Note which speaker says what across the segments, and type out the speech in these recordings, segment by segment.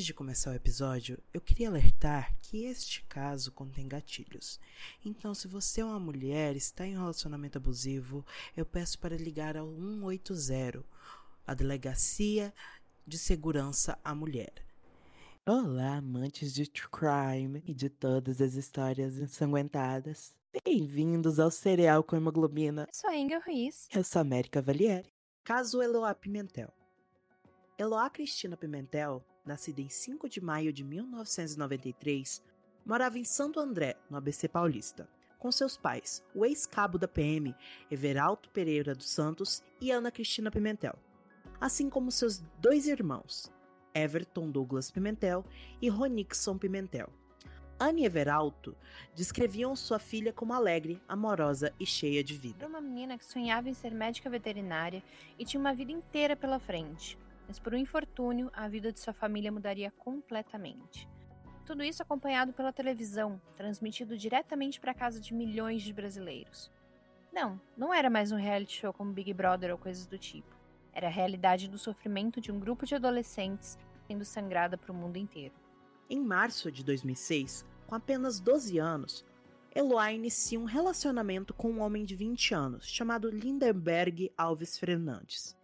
Speaker 1: Antes de começar o episódio, eu queria alertar que este caso contém gatilhos. Então, se você é uma mulher e está em um relacionamento abusivo, eu peço para ligar ao 180, a Delegacia de Segurança à Mulher. Olá, amantes de true crime e de todas as histórias ensanguentadas. Bem-vindos ao Cereal com Hemoglobina.
Speaker 2: Eu sou a Inga Ruiz.
Speaker 1: Eu sou a América Valieri. Caso Eloá Pimentel. Eloá Cristina Pimentel, nascida em 5 de maio de 1993, morava em Santo André, no ABC Paulista, com seus pais, o ex-cabo da PM, Everaldo Pereira dos Santos e Ana Cristina Pimentel, assim como seus dois irmãos, Everton Douglas Pimentel e Ronixon Pimentel. Anne e Everaldo descreviam sua filha como alegre, amorosa e cheia de vida.
Speaker 2: Era uma menina que sonhava em ser médica veterinária e tinha uma vida inteira pela frente. Mas por um infortúnio, a vida de sua família mudaria completamente. Tudo isso acompanhado pela televisão, transmitido diretamente para a casa de milhões de brasileiros. Não, não era mais um reality show como Big Brother ou coisas do tipo. Era a realidade do sofrimento de um grupo de adolescentes sendo sangrada para o mundo inteiro.
Speaker 1: Em março de 2006, com apenas 12 anos, Eloá inicia um relacionamento com um homem de 20 anos chamado Lindenberg Alves Fernandes,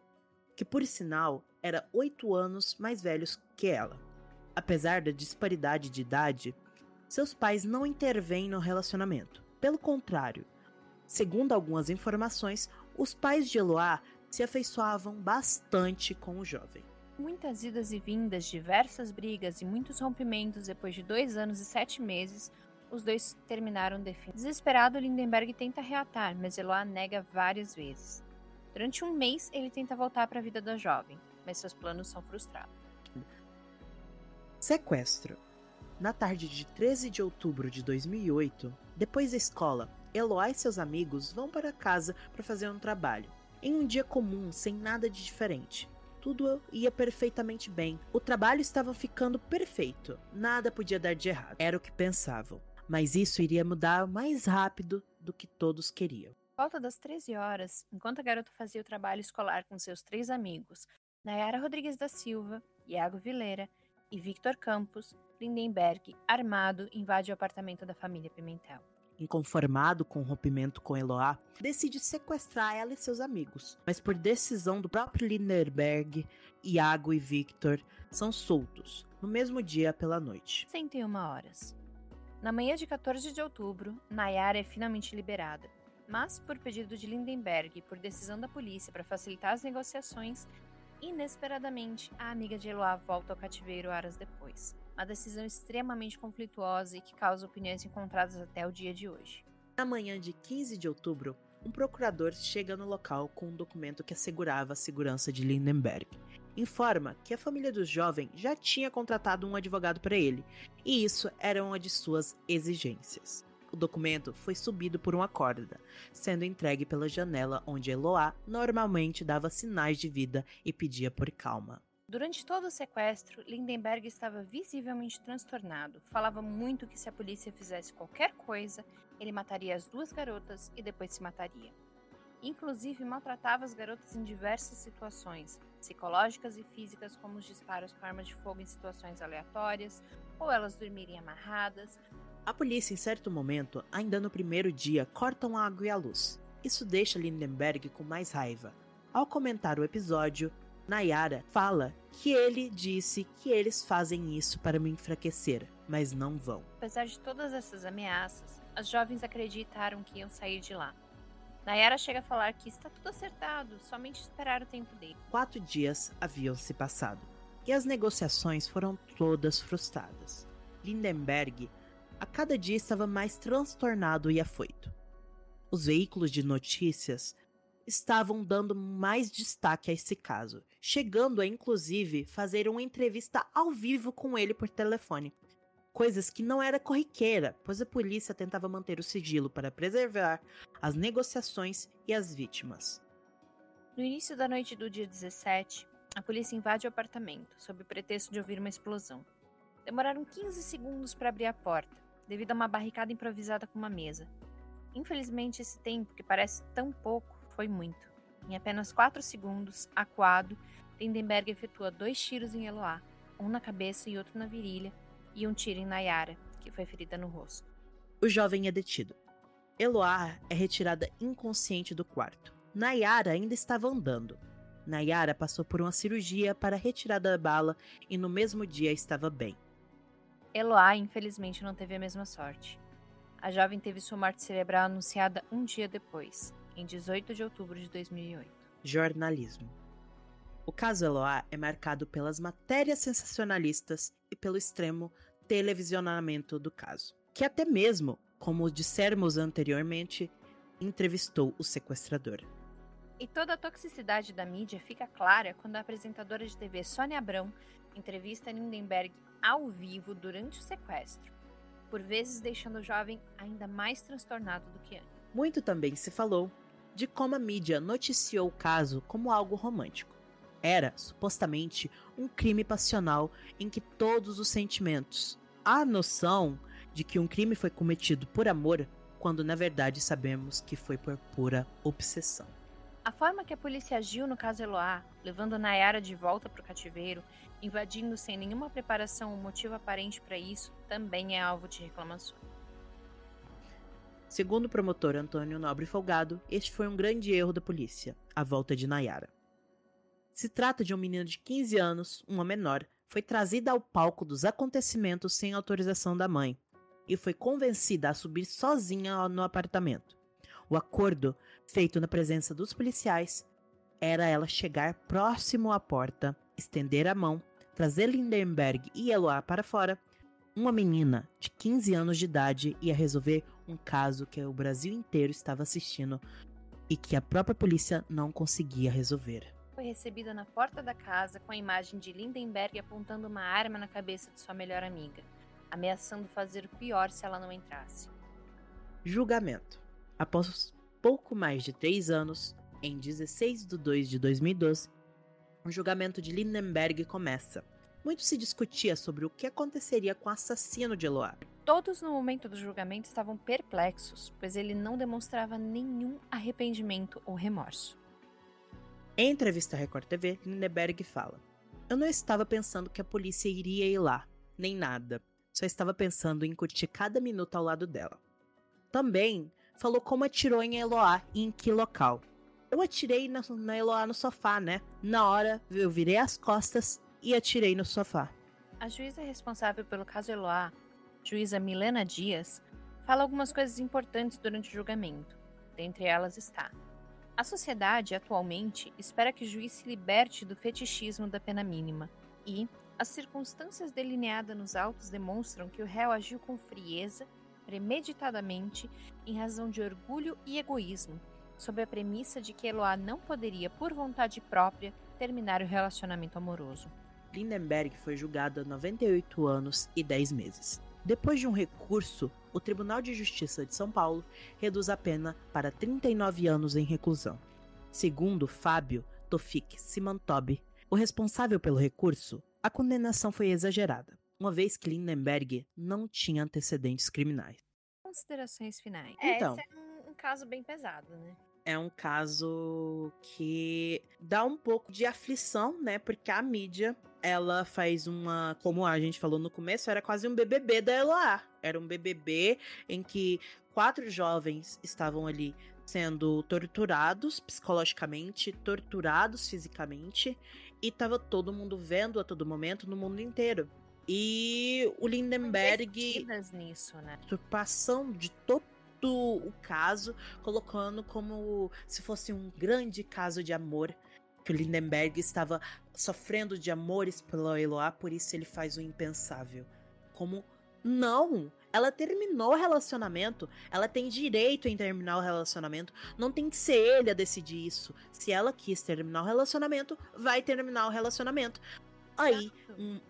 Speaker 1: que por sinal era 8 anos mais velhos que ela. Apesar da disparidade de idade, seus pais não intervêm no relacionamento. Pelo contrário, segundo algumas informações, os pais de Eloá se afeiçoavam bastante com o jovem.
Speaker 2: Muitas idas e vindas, diversas brigas e muitos rompimentos depois de dois anos e sete meses, os dois terminaram definitivamente. Desesperado, Lindenberg tenta reatar, mas Eloá nega várias vezes. Durante um mês, ele tenta voltar para a vida da jovem, mas seus planos são frustrados.
Speaker 1: Sequestro. Na tarde de 13 de outubro de 2008, depois da escola, Eloá e seus amigos vão para casa para fazer um trabalho. Em um dia comum, sem nada de diferente. Tudo ia perfeitamente bem. O trabalho estava ficando perfeito. Nada podia dar de errado. Era o que pensavam. Mas isso iria mudar mais rápido do que todos queriam.
Speaker 2: Volta das 13 horas, enquanto a garota fazia o trabalho escolar com seus três amigos, Nayara Rodrigues da Silva, Iago Vileira e Victor Campos, Lindenberg, armado, invade o apartamento da família Pimentel
Speaker 1: inconformado com o rompimento com Eloá, decide sequestrar ela e seus amigos. Mas por decisão do próprio Lindenberg, Iago e Victor são soltos no mesmo dia pela noite.
Speaker 2: 101 horas. Na manhã de 14 de outubro, Nayara é finalmente liberada. Mas, por pedido de Lindenberg e por decisão da polícia para facilitar as negociações, inesperadamente a amiga de Eloá volta ao cativeiro horas depois uma decisão extremamente conflituosa e que causa opiniões encontradas até o dia de hoje.
Speaker 1: Na manhã de 15 de outubro, um procurador chega no local com um documento que assegurava a segurança de Lindenberg. Informa que a família do jovem já tinha contratado um advogado para ele, e isso era uma de suas exigências. O documento foi subido por uma corda, sendo entregue pela janela onde Eloá normalmente dava sinais de vida e pedia por calma.
Speaker 2: Durante todo o sequestro, Lindenberg estava visivelmente transtornado. Falava muito que se a polícia fizesse qualquer coisa, ele mataria as duas garotas e depois se mataria. Inclusive, maltratava as garotas em diversas situações, psicológicas e físicas, como os disparos com armas de fogo em situações aleatórias, ou elas dormirem amarradas.
Speaker 1: A polícia, em certo momento, ainda no primeiro dia, cortam a água e a luz. Isso deixa Lindenberg com mais raiva. Ao comentar o episódio, Nayara fala que ele disse que eles fazem isso para me enfraquecer, mas não vão.
Speaker 2: Apesar de todas essas ameaças, as jovens acreditaram que iam sair de lá. Nayara chega a falar que está tudo acertado, somente esperar o tempo dele.
Speaker 1: Quatro dias haviam se passado e as negociações foram todas frustradas. Lindenberg a cada dia estava mais transtornado e afoito. Os veículos de notícias estavam dando mais destaque a esse caso, chegando a inclusive fazer uma entrevista ao vivo com ele por telefone. Coisas que não era corriqueira, pois a polícia tentava manter o sigilo para preservar as negociações e as vítimas.
Speaker 2: No início da noite do dia 17, a polícia invade o apartamento, sob o pretexto de ouvir uma explosão. Demoraram 15 segundos para abrir a porta, devido a uma barricada improvisada com uma mesa. Infelizmente, esse tempo, que parece tão pouco, foi muito. Em apenas 4 segundos, acuado, Lindenberg efetua dois tiros em Eloá, um na cabeça e outro na virilha, e um tiro em Nayara, que foi ferida no rosto.
Speaker 1: O jovem é detido. Eloá é retirada inconsciente do quarto. Nayara ainda estava andando. Nayara passou por uma cirurgia para retirada da bala e no mesmo dia estava bem.
Speaker 2: Eloá, infelizmente, não teve a mesma sorte. A jovem teve sua morte cerebral anunciada um dia depois, em 18 de outubro de 2008.
Speaker 1: Jornalismo. O caso Eloá é marcado pelas matérias sensacionalistas e pelo extremo televisionamento do caso, que até mesmo, como dissermos anteriormente, entrevistou o sequestrador.
Speaker 2: E toda a toxicidade da mídia fica clara quando a apresentadora de TV Sônia Abrão entrevista Lindenberg ao vivo durante o sequestro, por vezes deixando o jovem ainda mais transtornado do que antes.
Speaker 1: Muito também se falou de como a mídia noticiou o caso como algo romântico. Era, supostamente, um crime passional em que todos os sentimentos. Há noção de que um crime foi cometido por amor, quando na verdade sabemos que foi por pura obsessão.
Speaker 2: A forma que a polícia agiu no caso Eloá, levando Nayara de volta para o cativeiro, invadindo sem nenhuma preparação ou motivo aparente para isso, também é alvo de reclamações.
Speaker 1: Segundo o promotor Antônio Nobre Folgado, este foi um grande erro da polícia, a volta de Nayara. Se trata de um menino de 15 anos, uma menor, foi trazida ao palco dos acontecimentos sem autorização da mãe e foi convencida a subir sozinha no apartamento. O acordo, feito na presença dos policiais, era ela chegar próximo à porta, estender a mão, trazer Lindenberg e Eloá para fora. Uma menina de 15 anos de idade ia resolver um caso que o Brasil inteiro estava assistindo e que a própria polícia não conseguia resolver.
Speaker 2: Foi recebida na porta da casa com a imagem de Lindenberg apontando uma arma na cabeça de sua melhor amiga, ameaçando fazer o pior se ela não entrasse.
Speaker 1: Julgamento. Após pouco mais de três anos, em 16 de 2 de 2012, o julgamento de Lindenberg começa. Muito se discutia sobre o que aconteceria com o assassino de Eloá.
Speaker 2: Todos no momento do julgamento estavam perplexos, pois ele não demonstrava nenhum arrependimento ou remorso.
Speaker 1: Em entrevista à Record TV, Lindenberg fala: Eu não estava pensando que a polícia iria ir lá, nem nada. Só estava pensando em curtir cada minuto ao lado dela. Também falou como atirou em Eloá e em que local. Eu atirei na, na Eloá no sofá, né? Na hora, eu virei as costas e atirei no sofá.
Speaker 2: A juíza responsável pelo caso Eloá, juíza Milena Dias, fala algumas coisas importantes durante o julgamento. Dentre elas está: a sociedade atualmente espera que o juiz se liberte do fetichismo da pena mínima e as circunstâncias delineadas nos autos demonstram que o réu agiu com frieza, premeditadamente, em razão de orgulho e egoísmo, sob a premissa de que Eloá não poderia, por vontade própria, terminar o relacionamento amoroso.
Speaker 1: Lindenberg foi julgado a 98 anos e 10 meses. Depois de um recurso, o Tribunal de Justiça de São Paulo reduz a pena para 39 anos em reclusão. Segundo Fábio Tofik Simantobi, o responsável pelo recurso, a condenação foi exagerada, uma vez que Lindenberg não tinha antecedentes criminais.
Speaker 2: Considerações finais.
Speaker 1: Então.
Speaker 2: É, esse é um, um caso bem pesado, né?
Speaker 1: é um caso que dá um pouco de aflição, né? Porque a mídia, ela faz uma. Como a gente falou no começo, era quase um BBB da Eloá. Era um BBB em que quatro jovens estavam ali sendo torturados psicologicamente, torturados fisicamente, e tava todo mundo vendo a todo momento no mundo inteiro. E o Lindenberg.
Speaker 2: nisso, né?
Speaker 1: Turpação de todo o caso, colocando como se fosse um grande caso de amor. Que o Lindenberg estava sofrendo de amores pela Eloá, por isso ele faz o impensável. Como não, ela terminou o relacionamento, ela tem direito em terminar o relacionamento, não tem que ser ele a decidir isso. Se ela quis terminar o relacionamento, vai terminar o relacionamento. Aí, um,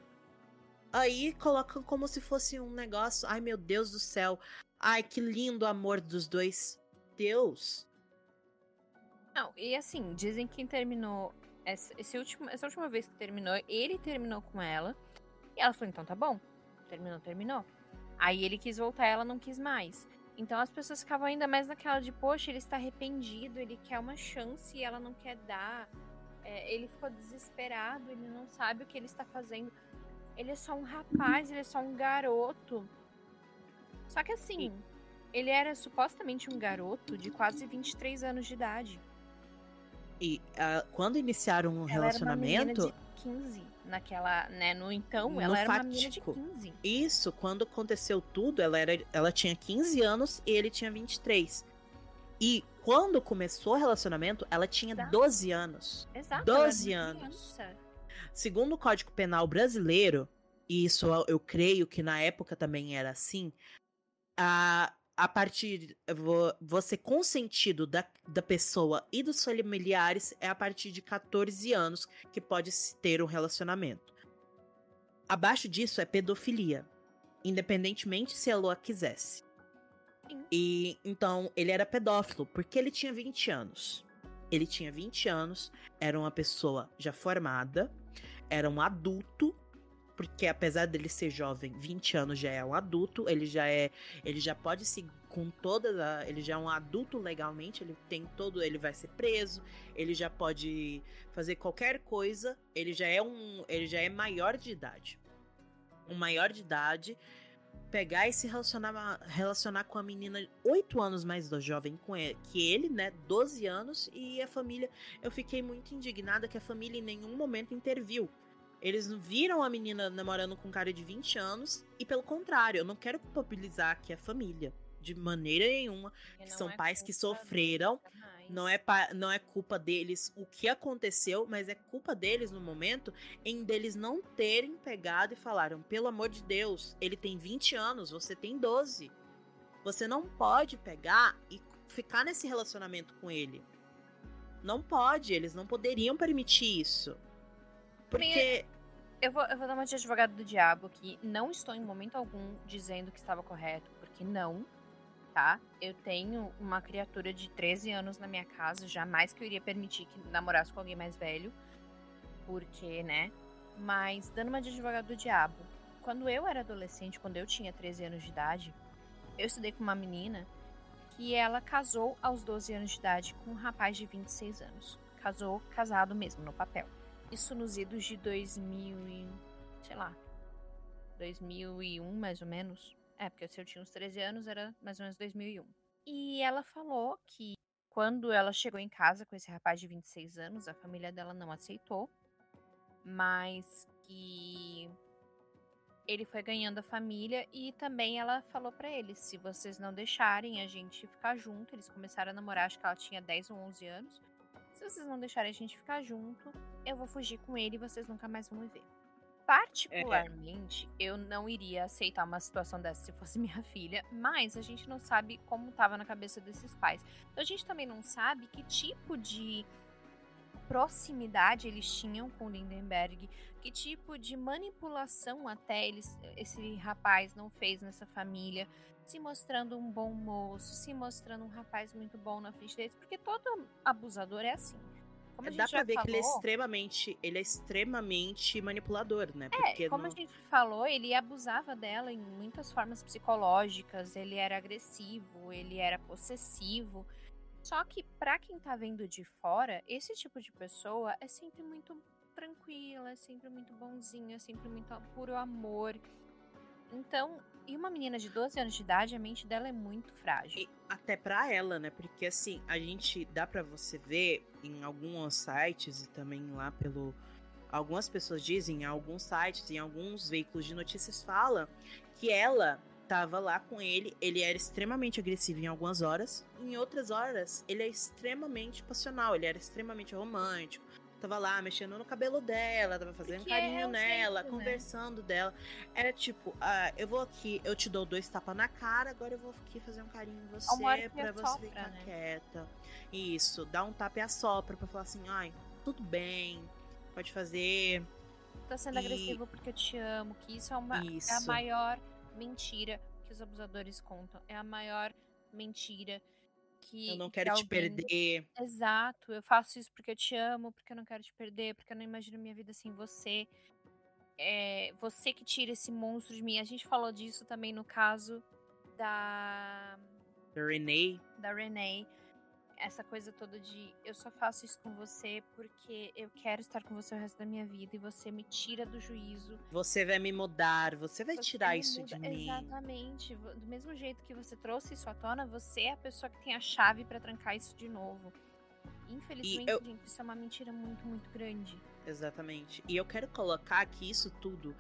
Speaker 1: aí colocam como se fosse um negócio, ai meu Deus do céu, Ai, que lindo amor dos dois. Deus.
Speaker 2: Não, e assim, dizem que terminou. Essa, esse último, essa última vez que terminou, ele terminou com ela. E ela falou: então tá bom. Terminou, terminou. Aí ele quis voltar, ela não quis mais. Então as pessoas ficavam ainda mais naquela de: poxa, ele está arrependido, ele quer uma chance e ela não quer dar. É, ele ficou desesperado, ele não sabe o que ele está fazendo. Ele é só um rapaz, ele é só um garoto. Só que assim, ele era supostamente um garoto de quase 23 anos de idade.
Speaker 1: E uh, quando iniciaram um ela relacionamento.
Speaker 2: Era uma de 15 naquela, né? No então, ela no era fatídico. uma menina de 15.
Speaker 1: Isso, quando aconteceu tudo, ela, era, ela tinha 15 anos e ele tinha 23. E quando começou o relacionamento, ela tinha Exato. 12 anos.
Speaker 2: Exato.
Speaker 1: 12 anos. Segundo o Código Penal brasileiro, e isso eu, creio que na época também era assim, a, a partir você consentido da, da pessoa e dos familiares é a partir de 14 anos que pode ter um relacionamento. Abaixo disso é pedofilia, independentemente se a Lua quisesse. E então ele era pedófilo porque ele tinha 20 anos. Ele tinha 20 anos, era uma pessoa já formada, era um adulto porque apesar dele ser jovem, 20 anos já é um adulto, ele já é, ele já pode se com todas a, ele já é um adulto legalmente, ele tem todo, ele vai ser preso, ele já pode fazer qualquer coisa, ele já é um, ele já é maior de idade. Um maior de idade pegar e se relacionar, relacionar com a menina 8 anos mais jovem com ele, que ele, né, 12 anos, e a família, eu fiquei muito indignada que a família em nenhum momento interviu. Eles viram a menina namorando com um cara de 20 anos e, pelo contrário, eu não quero culpabilizar aqui a família de maneira nenhuma, que são é pais que sofreram. Não é, não é culpa deles o que aconteceu, mas é culpa deles no momento em deles não terem pegado e falaram: pelo amor de Deus, ele tem 20 anos, você tem 12. Você não pode pegar e ficar nesse relacionamento com ele. Não pode, eles não poderiam permitir isso. Porque.
Speaker 2: Eu vou, eu vou dar uma de advogado do diabo aqui. Não estou em momento algum dizendo que estava correto, porque não, tá? Eu tenho uma criatura de 13 anos na minha casa, jamais que eu iria permitir que namorasse com alguém mais velho, porque, né? Mas, dando uma de advogado do diabo, quando eu era adolescente, quando eu tinha 13 anos de idade, eu estudei com uma menina que ela casou aos 12 anos de idade com um rapaz de 26 anos. Casou, casado mesmo, no papel. Isso nos idos de 2000 e... sei lá, 2001 mais ou menos. É, porque se eu tinha uns 13 anos era mais ou menos 2001. E ela falou que quando ela chegou em casa com esse rapaz de 26 anos, a família dela não aceitou, mas que ele foi ganhando a família e também ela falou para eles, se vocês não deixarem a gente ficar junto, eles começaram a namorar, acho que ela tinha 10 ou 11 anos. Se vocês não deixarem a gente ficar junto, eu vou fugir com ele e vocês nunca mais vão me ver. Particularmente, é. eu não iria aceitar uma situação dessa se fosse minha filha, mas a gente não sabe como estava na cabeça desses pais. Então a gente também não sabe que tipo de proximidade eles tinham com Lindenberg, que tipo de manipulação até eles, esse rapaz não fez nessa família, se mostrando um bom moço, se mostrando um rapaz muito bom na frente deles, porque todo abusador é assim.
Speaker 1: Como Dá pra ver falou, que ele é extremamente, ele é extremamente manipulador, né?
Speaker 2: É, porque como a gente falou, ele abusava dela em muitas formas psicológicas, ele era agressivo, ele era possessivo. Só que para quem tá vendo de fora, esse tipo de pessoa é sempre muito tranquila, é sempre muito bonzinho, é sempre muito puro amor. Então, e uma menina de 12 anos de idade, a mente dela é muito frágil.
Speaker 1: E até para ela, né? Porque assim, a gente dá para você ver em alguns sites e também lá pelo algumas pessoas dizem, em alguns sites, em alguns veículos de notícias fala que ela tava lá com ele, ele era extremamente agressivo em algumas horas, em outras horas ele é extremamente passional, ele era extremamente romântico, tava lá mexendo no cabelo dela, tava fazendo Porque carinho é nela, jeito, né? conversando né? dela. Era tipo, ah, eu vou aqui, eu te dou dois tapas na cara, agora eu vou aqui fazer um carinho em você pra você sopra, ficar né? quieta. Isso, dá um tapa e assopra pra falar assim, ai, tudo bem, pode fazer.
Speaker 2: Tá sendo e... agressivo porque eu te amo, que isso é, uma, isso. é a maior mentira que os abusadores contam. É a maior mentira que.
Speaker 1: Eu não quero que te perder.
Speaker 2: Exato, eu faço isso porque eu te amo, porque eu não quero te perder, porque eu não imagino minha vida sem você. É você que tira esse monstro de mim. A gente falou disso também no caso da.
Speaker 1: Da Renee.
Speaker 2: Da Renee. Essa coisa toda de eu só faço isso com você porque eu quero estar com você o resto da minha vida e você me tira do juízo.
Speaker 1: Você vai me mudar, você vai
Speaker 2: Você
Speaker 1: tirar isso
Speaker 2: muda-
Speaker 1: de mim.
Speaker 2: Exatamente. Do mesmo jeito que você trouxe isso à tona, você é a pessoa que tem a chave pra trancar isso de novo. Infelizmente,
Speaker 1: eu-
Speaker 2: gente, isso é uma mentira muito, muito grande.
Speaker 1: Exatamente. E eu quero colocar que isso tudo,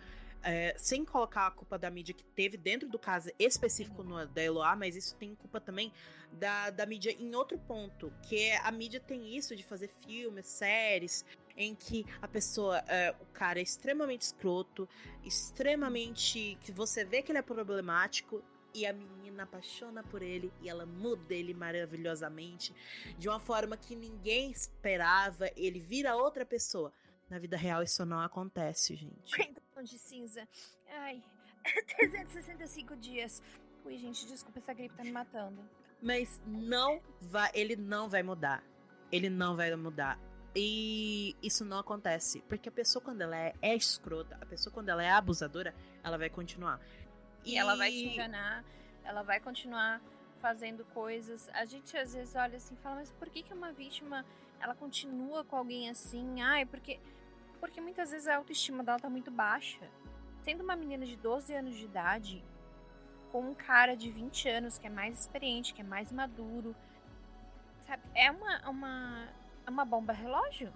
Speaker 1: é, sem colocar a culpa da mídia que teve dentro do caso específico no, da Eloá, mas isso tem culpa também da, da mídia em outro ponto, que é a mídia tem isso de fazer filmes, séries, em que a pessoa, é, o cara é extremamente escroto, extremamente. que você vê que ele é problemático. E a menina apaixona por ele e ela muda ele maravilhosamente de uma forma que ninguém esperava. Ele vira outra pessoa. Na vida real, isso não acontece, gente.
Speaker 2: De cinza. Ai, 365 dias. Ui, gente, desculpa, essa gripe tá me matando.
Speaker 1: Mas não vai, ele não vai mudar. Ele não vai mudar. E isso não acontece. Porque a pessoa, quando ela é, é escrota, a pessoa, quando ela é abusadora, ela vai continuar.
Speaker 2: E ela vai te enganar, ela vai continuar fazendo coisas. A gente às vezes olha assim e fala, mas por que, que uma vítima ela continua com alguém assim? Ai, porque. Porque muitas vezes a autoestima dela tá muito baixa. Sendo uma menina de 12 anos de idade, com um cara de 20 anos que é mais experiente, que é mais maduro. Sabe? É uma, uma, é uma bomba relógio.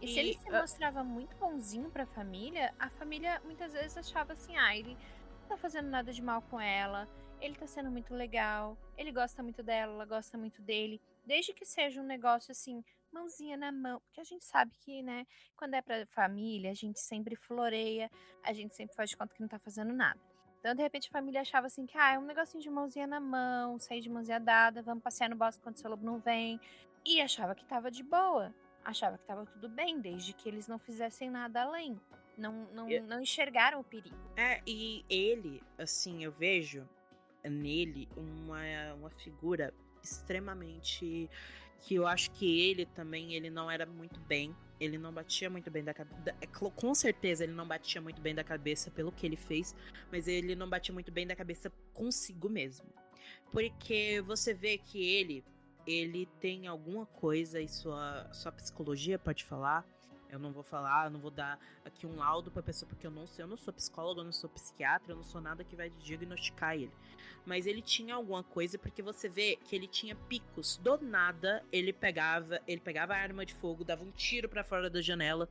Speaker 2: E, se
Speaker 1: E,
Speaker 2: ele se
Speaker 1: ah,
Speaker 2: mostrava muito bonzinho pra família, a família muitas vezes achava assim, ah, ele não tá fazendo nada de mal com ela, ele tá sendo muito legal, ele gosta muito dela, ela gosta muito dele. Desde que seja um negócio assim, mãozinha na mão, porque a gente sabe que, né, quando é pra família, a gente sempre floreia, a gente sempre faz de conta que não tá fazendo nada. Então, de repente, a família achava assim que, ah, é um negocinho de mãozinha na mão, sair de mãozinha dada, vamos passear no bosque quando o seu lobo não vem. E achava que tava de boa. Achava que tava tudo bem, desde que eles não fizessem nada além. Não, não,
Speaker 1: É.
Speaker 2: não enxergaram o perigo.
Speaker 1: É, e ele, assim, eu vejo nele uma, uma figura extremamente. Que eu acho que ele também, ele não era muito bem. Ele não batia muito bem da cabeça. Com certeza ele não batia muito bem da cabeça pelo que ele fez, mas ele não batia muito bem da cabeça consigo mesmo. Porque você vê que ele, ele tem alguma coisa e sua, sua psicologia pode falar. Eu não vou falar, não vou dar aqui um laudo pra pessoa, porque eu não sei, eu não sou psicóloga, eu não sou psiquiatra, eu não sou nada que vai diagnosticar ele. Mas ele tinha alguma coisa, porque você vê que ele tinha picos. Do nada, ele pegava, ele pegava a arma de fogo, dava um tiro pra fora da janela.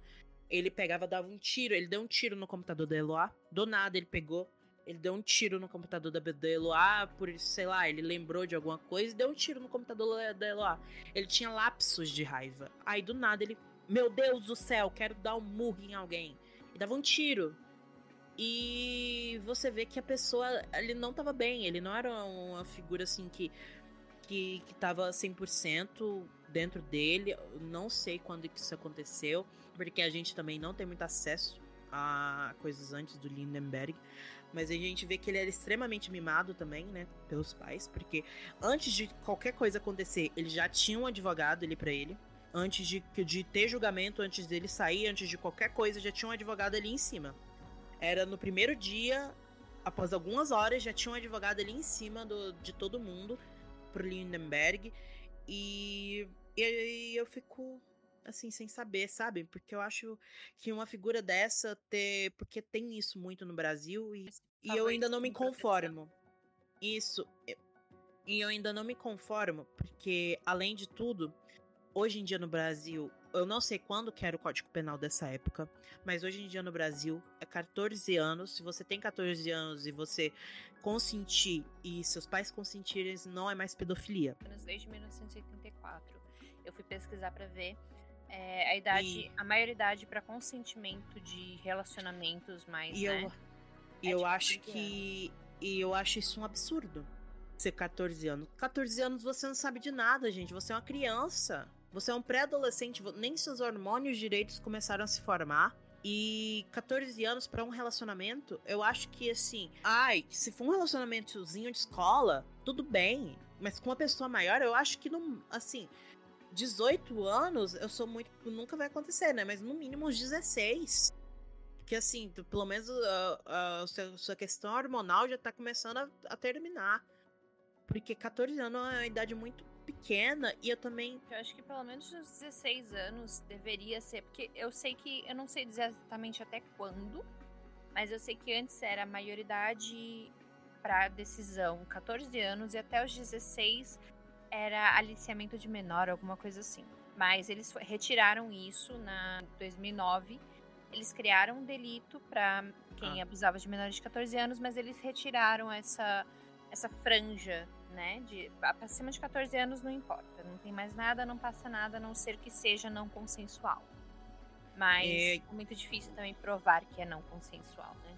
Speaker 1: Ele pegava, dava um tiro, ele deu um tiro no computador da Eloá. Do nada ele pegou, ele deu um tiro no computador da, da Eloá, por, sei lá, ele lembrou de alguma coisa e deu um tiro no computador da- da Eloá. Ele tinha lapsos de raiva. Aí do nada ele, meu Deus do céu, quero dar um murro em alguém. E dava um tiro. E você vê que a pessoa, ele não tava bem, ele não era uma figura assim que que, que tava 100% dentro dele. Não sei quando isso aconteceu, porque a gente também não tem muito acesso a coisas antes do Lindenberg. Mas a gente vê que ele era extremamente mimado também, né, pelos pais, porque antes de qualquer coisa acontecer, ele já tinha um advogado ali pra ele. Antes de, de ter julgamento, antes dele sair, antes de qualquer coisa, já tinha um advogado ali em cima. Era no primeiro dia, após algumas horas, já tinha um advogado ali em cima do, de todo mundo pro Lindenberg. E, e eu fico assim, sem saber, sabe? Porque eu acho que uma figura dessa ter. Porque tem isso muito no Brasil e, e eu ainda não me conformo. Isso. E eu ainda não me conformo, porque, além de tudo, hoje em dia no Brasil, eu não sei quando que era o Código Penal dessa época, mas hoje em dia no Brasil é 14 anos. Se você tem 14 anos e você consentir e seus pais consentirem, não é mais pedofilia.
Speaker 2: desde 1984. Eu fui pesquisar pra ver é, a idade,
Speaker 1: E-
Speaker 2: a maioridade pra consentimento de relacionamentos mais,
Speaker 1: E
Speaker 2: né?
Speaker 1: eu,
Speaker 2: É
Speaker 1: eu
Speaker 2: tipo
Speaker 1: acho
Speaker 2: 15
Speaker 1: que. E eu acho isso um absurdo. Ser 14 anos. 14 anos você não sabe de nada, gente. Você é uma criança. Você é um pré-adolescente. Nem seus hormônios direitos começaram a se formar. E 14 anos pra um relacionamento, eu acho que assim. Ai, se for um relacionamentozinho de escola, tudo bem. Mas com uma pessoa maior, eu acho que não. Assim. 18 anos, eu sou muito. Nunca vai acontecer, né? Mas no mínimo uns 16. Porque assim, tu- pelo menos a, a sua, sua questão hormonal já tá começando a, a terminar. Porque 14 anos é uma idade muito pequena e eu também.
Speaker 2: Eu acho que pelo menos uns 16 anos deveria ser, porque eu sei que. Eu não sei dizer exatamente até quando, mas eu sei que antes era a maioridade para decisão 14 anos e até os 16 era aliciamento de menor, alguma coisa assim. Mas eles retiraram isso na 2009. Eles criaram um delito para quem ah. abusava de menores de 14 anos, mas eles retiraram essa essa franja, né? De acima de 14 anos não importa, não tem mais nada, não passa nada, a não ser que seja não consensual. Mas é, é muito difícil também provar que é não consensual, né?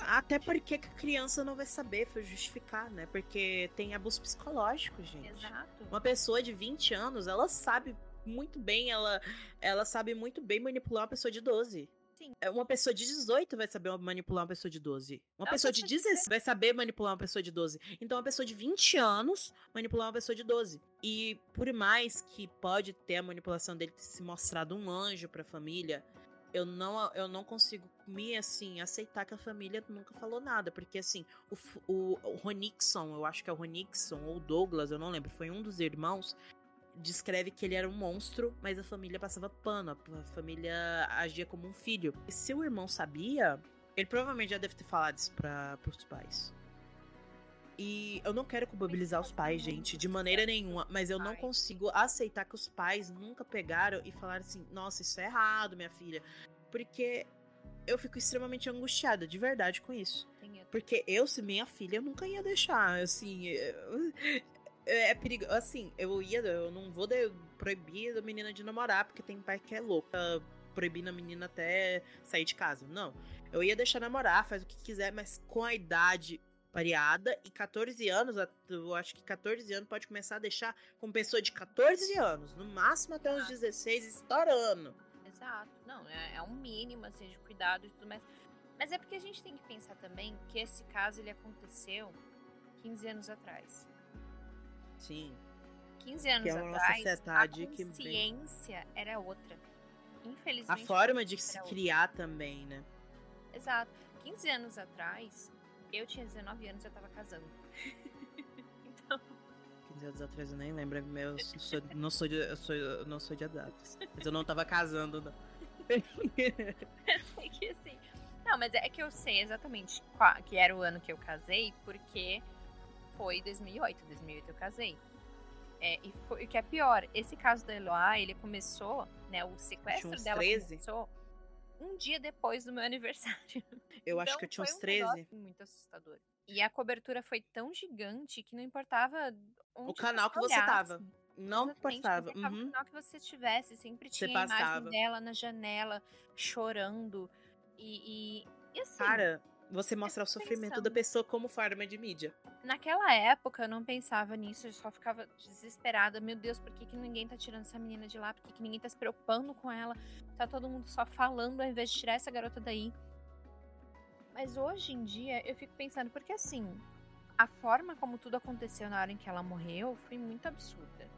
Speaker 1: Até porque a criança não vai saber justificar, né? Porque tem abuso psicológico, gente.
Speaker 2: Exato.
Speaker 1: Uma pessoa de 20 anos, ela sabe muito bem, ela, ela sabe muito bem manipular uma pessoa de 12.
Speaker 2: Sim.
Speaker 1: É, uma pessoa de 18 vai saber manipular uma pessoa de 12. Uma pessoa de 16 vai saber manipular uma pessoa de 12. Então, uma pessoa de 20 anos manipular uma pessoa de 12. E por mais que pode ter a manipulação dele ter se mostrado um anjo pra família, eu não, eu não consigo me, assim, aceitar que a família nunca falou nada. Porque, assim, o, o, o Ronixon, eu acho que é o Ronixon ou Douglas, eu não lembro, foi um dos irmãos, descreve que ele era um monstro, mas a família passava pano, a família agia como um filho. E se o irmão sabia, ele provavelmente já deve ter falado isso para os pais. E eu não quero culpabilizar os pais, gente, de maneira nenhuma, mas eu não consigo aceitar que os pais nunca pegaram e falaram assim: nossa, isso é errado, minha filha. Porque eu fico extremamente angustiada, de verdade, com isso. Porque eu, se minha filha, eu nunca ia deixar, assim. É perigoso. Assim, eu ia. Eu não vou de, proibir a menina de namorar, porque tem pai que é louco. Proibindo a menina até sair de casa. Não. Eu ia deixar namorar, faz o que quiser, mas com a idade variada e 14 anos, eu acho que 14 anos pode começar a deixar com pessoa de 14 anos, no máximo até uns 16 estourando.
Speaker 2: Exato. Não, é, é um mínimo assim de cuidado e tudo mais. Mas é porque a gente tem que pensar também que esse caso ele aconteceu 15 anos atrás.
Speaker 1: Sim.
Speaker 2: 15 anos que é uma atrás, sociedade a consciência que era outra. Infelizmente.
Speaker 1: A forma de se criar outra. também, né?
Speaker 2: Exato. 15 anos atrás, eu tinha 19 anos e eu tava casando. então.
Speaker 1: 15 anos atrás eu nem lembro. Meu, sou, não, sou de, eu sou, eu não sou de datas. Mas eu não tava casando, não.
Speaker 2: eu que assim. Não, mas é que eu sei exatamente qual, que era o ano que eu casei, porque foi 2008. 2008 eu casei. É, e foi, o que é pior, esse caso da Eloá, ele começou, né? O sequestro dela 13? começou um dia depois do meu aniversário.
Speaker 1: Eu então, acho que eu tinha uns 13.
Speaker 2: Um muito assustador. E a cobertura foi tão gigante que não importava
Speaker 1: o canal que você tava. Não Exatamente, importava.
Speaker 2: Não uhum. O canal que você tivesse, sempre tinha você a imagem dela na janela, chorando. E, e, e assim.
Speaker 1: Cara, você mostrar o sofrimento da pessoa como forma de mídia.
Speaker 2: Naquela época eu não pensava nisso, eu só ficava desesperada. Meu Deus, por que, que ninguém tá tirando essa menina de lá? Por que, que ninguém tá se preocupando com ela? Tá todo mundo só falando ao invés de tirar essa garota daí. Mas hoje em dia eu fico pensando, porque assim, a forma como tudo aconteceu na hora em que ela morreu foi muito absurda.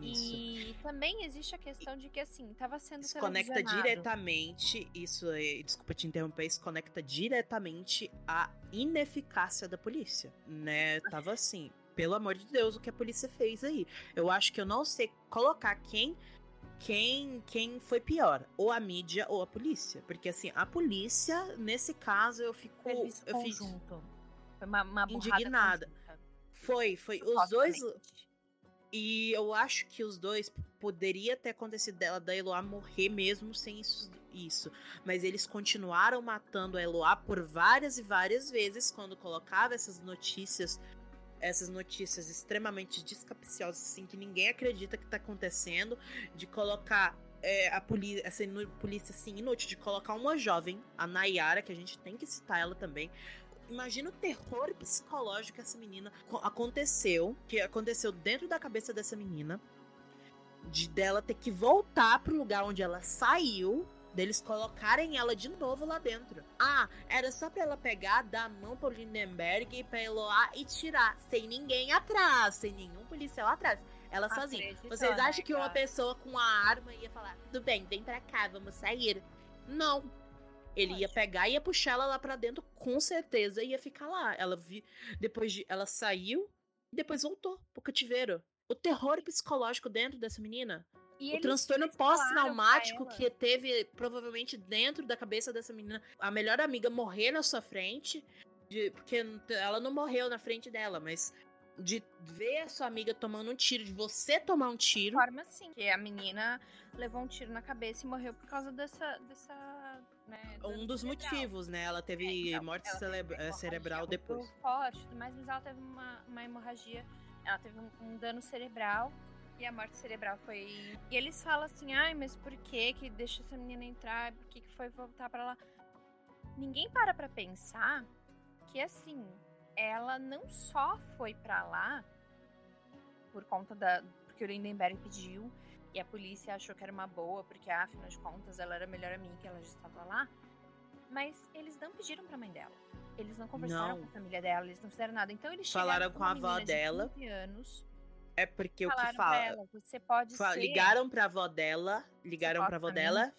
Speaker 2: Isso. E também existe a questão de que, assim, estava sendo
Speaker 1: Isso conecta diretamente, isso, é, desculpa te interromper, isso conecta diretamente à ineficácia da polícia, né? Tava assim, pelo amor de Deus, o que a polícia fez aí. Eu acho que eu não sei colocar quem quem quem foi pior, ou a mídia ou a polícia, porque assim, a polícia, nesse caso eu fico eu
Speaker 2: fiz foi uma, uma
Speaker 1: indignada. Foi, foi os dois e eu acho que os dois poderia ter acontecido dela da Eloá morrer mesmo sem isso, isso. Mas eles continuaram matando a Eloá por várias e várias vezes quando colocava essas notícias, essas notícias extremamente descapciosas, assim, que ninguém acredita que tá acontecendo, de colocar é, a polícia, essa polícia assim, inútil, de colocar uma jovem, a Nayara, que a gente tem que citar ela também, Imagina o terror psicológico que essa menina aconteceu, que aconteceu dentro da cabeça dessa menina, de dela ter que voltar pro lugar onde ela saiu, deles colocarem ela de novo lá dentro. Ah, era só pra ela pegar, dar a mão pro Lindenberg e pra Eloá e tirar, sem ninguém atrás, sem nenhum policial atrás. Ela sozinha. Vocês acham que uma pessoa com a arma ia falar: tudo bem, vem pra cá, vamos sair? Não. Ele ia pegar e ia puxar ela lá para dentro, com certeza ia ficar lá. Ela vi, depois de, ela saiu e depois voltou pro cativeiro. o terror psicológico dentro dessa menina.
Speaker 2: E
Speaker 1: o transtorno pós-traumático que teve provavelmente dentro da cabeça dessa menina. A melhor amiga morrer na sua frente. de- porque ela não morreu na frente dela, mas de ver a sua amiga tomando um tiro, de você tomar um tiro.
Speaker 2: forma sim. Que a menina levou um tiro na cabeça e morreu por causa dessa. dessa né,
Speaker 1: Um dos
Speaker 2: cerebral.
Speaker 1: motivos, né? Ela teve
Speaker 2: É, então,
Speaker 1: morte
Speaker 2: ela
Speaker 1: cele-
Speaker 2: teve
Speaker 1: cerebral depois.
Speaker 2: forte, mas ela teve uma, uma hemorragia. Ela teve um, um dano cerebral. E a morte cerebral foi. E eles falam assim: ai, mas por que que deixa essa menina entrar? Por que, que foi voltar pra lá? Ninguém para pra pensar que, assim, ela não só foi pra lá por conta da. Porque o Lindenberg pediu e a polícia achou que era uma boa, porque afinal de contas ela era a melhor amiga ela já estava lá. Mas eles não pediram pra mãe dela. Eles não conversaram
Speaker 1: Não.
Speaker 2: com a família dela, eles não fizeram nada. Então eles
Speaker 1: Falaram
Speaker 2: chegaram
Speaker 1: com a avó
Speaker 2: de
Speaker 1: dela.
Speaker 2: 15 anos,
Speaker 1: É porque o que
Speaker 2: pra
Speaker 1: fala.
Speaker 2: ela, você pode
Speaker 1: fa-
Speaker 2: ser...
Speaker 1: Ligaram pra avó dela. Ligaram pra avó dela.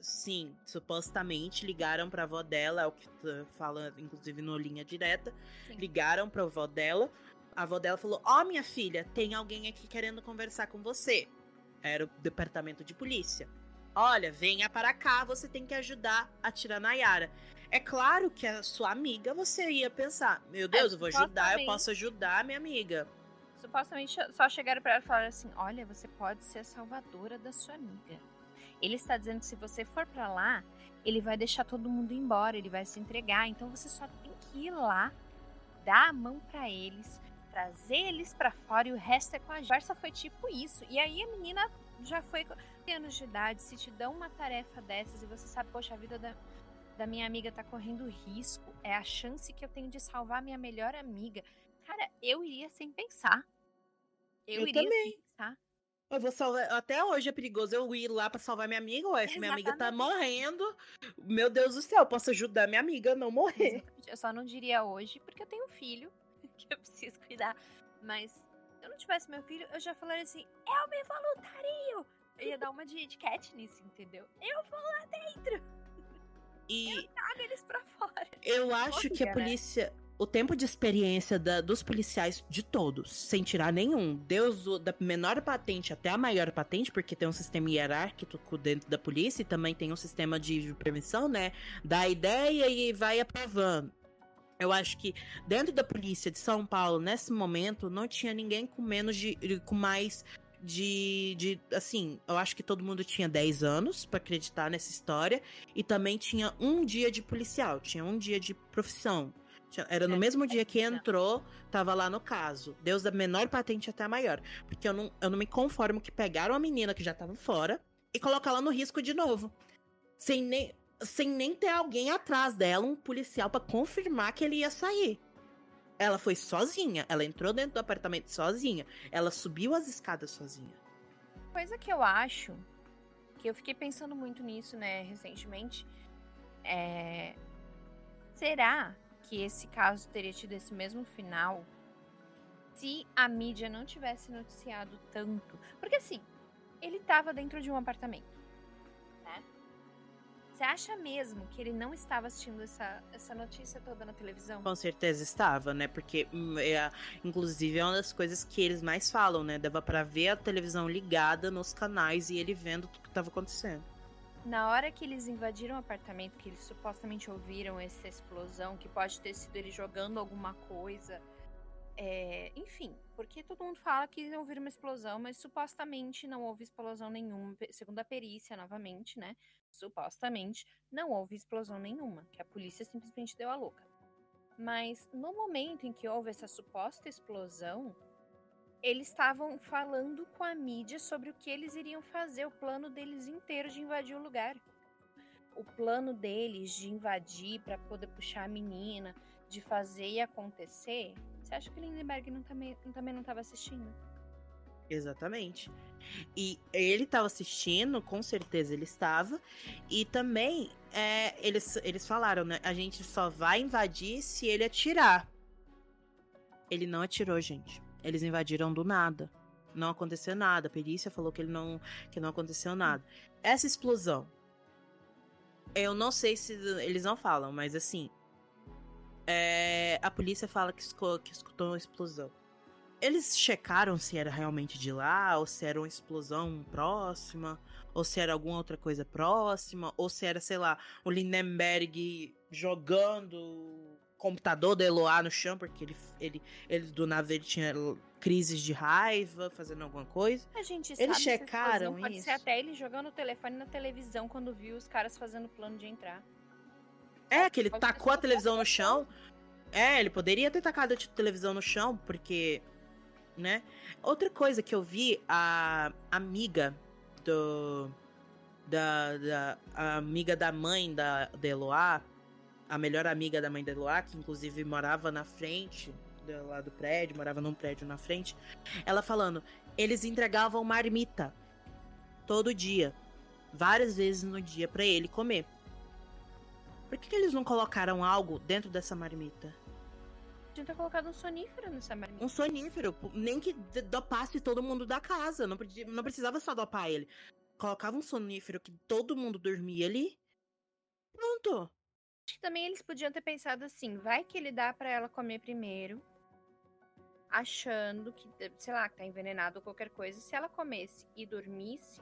Speaker 1: Sim, supostamente ligaram pra avó dela, é o que t- fala, inclusive, no linha direta.
Speaker 2: Sim.
Speaker 1: Ligaram pra avó dela. A avó dela falou: Ó, minha filha, tem alguém aqui querendo conversar com você. Era o departamento de polícia. Olha, venha para cá, você tem que ajudar a tirar Nayara. É claro que a sua amiga, você ia pensar: Meu Deus, eu vou ajudar, eu posso ajudar a minha amiga.
Speaker 2: Supostamente só chegaram pra ela e falaram assim: Olha, você pode ser a salvadora da sua amiga. Ele está dizendo que se você for pra lá, ele vai deixar todo mundo embora, ele vai se entregar. Então você só tem que ir lá, dar a mão pra eles, trazer eles pra fora e o resto é com a gente. A conversa foi tipo isso. E aí a menina já foi com 15 anos de idade. Se te dão uma tarefa dessas e você sabe, poxa, a vida da, da minha amiga tá correndo risco, é a chance que eu tenho de salvar minha melhor amiga. Cara, eu iria sem pensar. Eu,
Speaker 1: Eu
Speaker 2: iria
Speaker 1: também.
Speaker 2: sem pensar.
Speaker 1: Eu vou salvar. Até hoje é perigoso eu ir lá pra salvar minha amiga. Ué, se minha amiga tá morrendo, meu Deus do céu, eu posso ajudar minha amiga a não morrer.
Speaker 2: Exatamente. Eu só não diria hoje, porque eu tenho um filho que eu preciso cuidar. Mas se eu não tivesse meu filho, eu já falaria assim: eu me voluntario! Eu ia dar uma de, de Katniss, entendeu? Eu vou lá dentro,
Speaker 1: E
Speaker 2: trago eles pra fora.
Speaker 1: eu acho que a
Speaker 2: Olha, né?
Speaker 1: polícia. O tempo de experiência da- dos policiais, de todos, sem tirar nenhum, o- da menor patente até a maior patente, porque tem um sistema hierárquico dentro da polícia e também tem um sistema de permissão, né? Dá ideia e vai aprovando. Eu acho que dentro da polícia de São Paulo, nesse momento, não tinha ninguém com menos de. com mais de. de assim, eu acho que todo mundo tinha 10 anos pra acreditar nessa história. E também tinha um dia de policial, tinha um dia de profissão. Tinha- Era no
Speaker 2: É,
Speaker 1: mesmo dia que entrou, tava lá no caso. Deus da menor patente até a maior. Porque eu não, eu não me conformo que pegaram a menina que já tava fora e colocaram ela no risco de novo. Sem nem, sem nem ter alguém atrás dela, um policial, pra confirmar que ele ia sair. Ela foi sozinha. Ela entrou dentro do apartamento sozinha. Ela subiu as escadas sozinha.
Speaker 2: Coisa que eu acho, que eu fiquei pensando muito nisso, né, recentemente, é. Será que esse caso teria tido esse mesmo final se a mídia não tivesse noticiado tanto? Porque assim, ele tava dentro de um apartamento? Você acha mesmo que ele não estava assistindo essa, essa notícia toda na televisão?
Speaker 1: Com certeza estava, né? Porque, hum, é, inclusive, é uma das coisas que eles mais falam, né? Dava pra ver a televisão ligada nos canais e ele vendo tudo que tava acontecendo.
Speaker 2: Na hora que eles invadiram o apartamento, que eles supostamente ouviram essa explosão, que pode ter sido ele jogando alguma coisa. é, enfim, porque todo mundo fala que ouviram uma explosão, mas supostamente não houve explosão nenhuma. Segundo a perícia, novamente, né? Supostamente não houve explosão nenhuma, que a polícia simplesmente deu a louca. Mas no momento em que houve essa suposta explosão, eles estavam falando com a mídia sobre o que eles iriam fazer, o plano deles inteiro de invadir o lugar. O plano deles de invadir para poder puxar a menina, de fazer e acontecer. Você acha que Lindenberg não também, também não estava assistindo?
Speaker 1: Exatamente. E ele tava assistindo, com certeza ele estava. E também, é, eles, eles falaram, né? A gente só vai invadir se ele atirar. Ele não atirou, gente. Eles invadiram do nada. Não aconteceu nada. A perícia falou que ele não, que não aconteceu nada. Essa explosão. Eu não sei se eles não falam, mas assim. é, a polícia fala que, esco- que escutou uma explosão. Eles checaram se era realmente de lá, ou se era uma explosão próxima, ou se era alguma outra coisa próxima, ou se era, sei lá, o Lindenberg jogando o computador da Eloá no chão, porque ele, ele, ele do nada ele tinha crises de raiva, fazendo alguma coisa.
Speaker 2: A gente
Speaker 1: Eles checaram
Speaker 2: que pode
Speaker 1: isso?
Speaker 2: ser até ele jogando o telefone na televisão quando viu os caras fazendo plano de entrar.
Speaker 1: É, que ele
Speaker 2: Pode
Speaker 1: tacou a televisão no chão. É, ele poderia ter tacado a televisão no chão, porque. Né? Outra coisa que eu vi, a amiga do. Da, da amiga da mãe da, da Eloá, a melhor amiga da mãe da Eloá, que inclusive morava na frente do, lá do prédio, morava num prédio na frente, ela falando, eles entregavam marmita todo dia, várias vezes no dia pra ele comer. Por que, que eles não colocaram algo dentro dessa marmita?
Speaker 2: Podia ter colocado um sonífero nessa marmita.
Speaker 1: Um sonífero, nem que dopasse todo mundo da casa. Não, podia- não precisava só dopar ele. Colocava um sonífero que todo mundo dormia ali. Pronto.
Speaker 2: Acho que também eles podiam ter pensado assim, vai que ele dá pra ela comer primeiro, achando que, sei lá, que tá envenenado ou qualquer coisa. Se ela comesse e dormisse,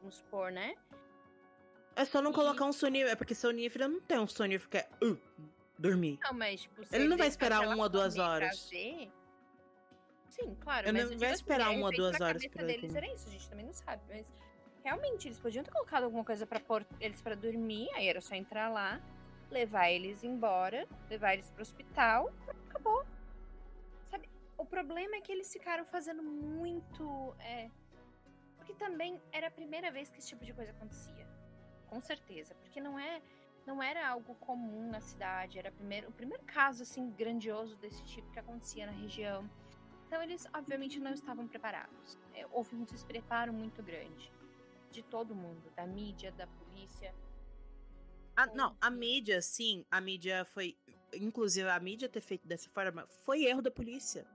Speaker 2: vamos supor, né?
Speaker 1: É só não
Speaker 2: E-
Speaker 1: colocar um sonífero. É porque sonífero não tem um sonífero que é. Uh, dormir.
Speaker 2: Não, mas tipo,
Speaker 1: Ele não vai esperar uma ou duas horas.
Speaker 2: ver- Sim, claro.
Speaker 1: Ele não vai
Speaker 2: assim,
Speaker 1: esperar
Speaker 2: de
Speaker 1: uma ou duas horas pra
Speaker 2: deles era isso, a gente também não sabe. Mas realmente, eles podiam ter colocado alguma coisa pra pôr eles pra dormir, aí era só entrar lá, levar eles embora, levar eles pro hospital, acabou. Sabe? O problema é que eles ficaram fazendo muito. É... Porque também era a primeira vez que esse tipo de coisa acontecia. Com certeza. Porque não é. Não era algo comum na cidade, era primeiro, o primeiro caso assim grandioso desse tipo que acontecia na região. Então eles obviamente não estavam preparados. É, houve um despreparo muito grande de todo mundo, da mídia, da polícia.
Speaker 1: Ah, não, a mídia, sim, a mídia foi. Inclusive, a mídia ter feito dessa forma foi erro da polícia.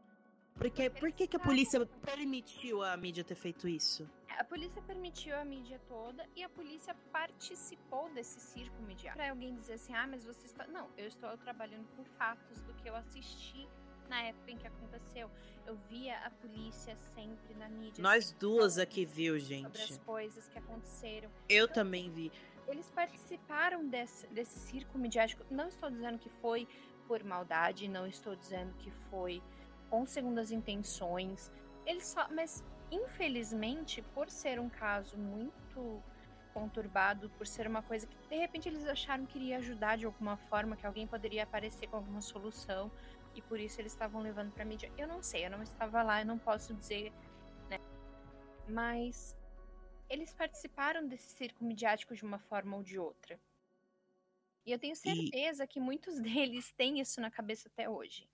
Speaker 1: Porque, por que, que a polícia permitiu a mídia ter feito isso?
Speaker 2: A polícia permitiu a mídia toda e a polícia participou desse circo midiático. Pra alguém dizer assim, ah, mas você está. Não, eu estou trabalhando com fatos do que eu assisti na época em que aconteceu. Eu via a polícia sempre na mídia.
Speaker 1: Nós
Speaker 2: sempre
Speaker 1: duas aqui viu,
Speaker 2: Sobre
Speaker 1: gente.
Speaker 2: as coisas que aconteceram.
Speaker 1: Eu também vi.
Speaker 2: Eles participaram desse, desse circo midiático. Não estou dizendo que foi por maldade, não estou dizendo que foi com segundas intenções. Eles só. Mas, infelizmente, por ser um caso muito conturbado, por ser uma coisa que de repente eles acharam que iria ajudar de alguma forma, que alguém poderia aparecer com alguma solução, e por isso eles estavam levando pra mídia. Eu não sei, eu não estava lá, eu não posso dizer, né? Mas eles participaram desse circo midiático de uma forma ou de outra. E eu tenho certeza que muitos deles têm isso na cabeça até hoje.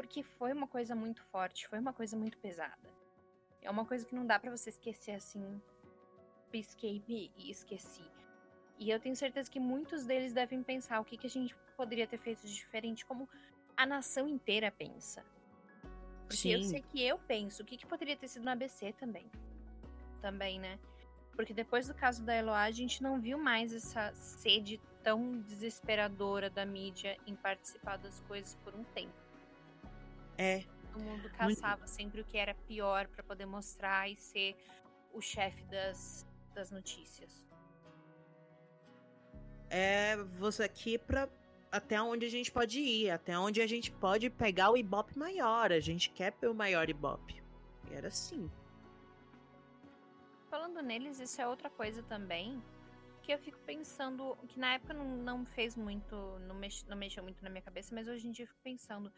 Speaker 2: Porque foi uma coisa muito forte, foi uma coisa muito pesada. É uma coisa que não dá pra você esquecer assim, pisquei e esqueci. E eu tenho certeza que muitos deles devem pensar o que, que a gente poderia ter feito de diferente, como a nação inteira pensa. Porque eu
Speaker 1: Sim.
Speaker 2: sei que eu penso, o que, que poderia ter sido no ABC também. Também, né? Porque depois do caso da Eloá, a gente não viu mais essa sede tão desesperadora da mídia em participar das coisas por um tempo.
Speaker 1: É.
Speaker 2: Todo mundo caçava sempre o que era pior pra poder mostrar e ser o chefe das, das notícias.
Speaker 1: É você aqui pra. Até onde a gente pode ir, até onde a gente pode pegar o Ibope maior. A gente quer o maior Ibope. E era assim.
Speaker 2: Falando neles, isso é outra coisa também. Que eu fico pensando, que na época não, não fez muito, não, mex, não mexeu muito na minha cabeça, mas hoje em dia eu fico pensando,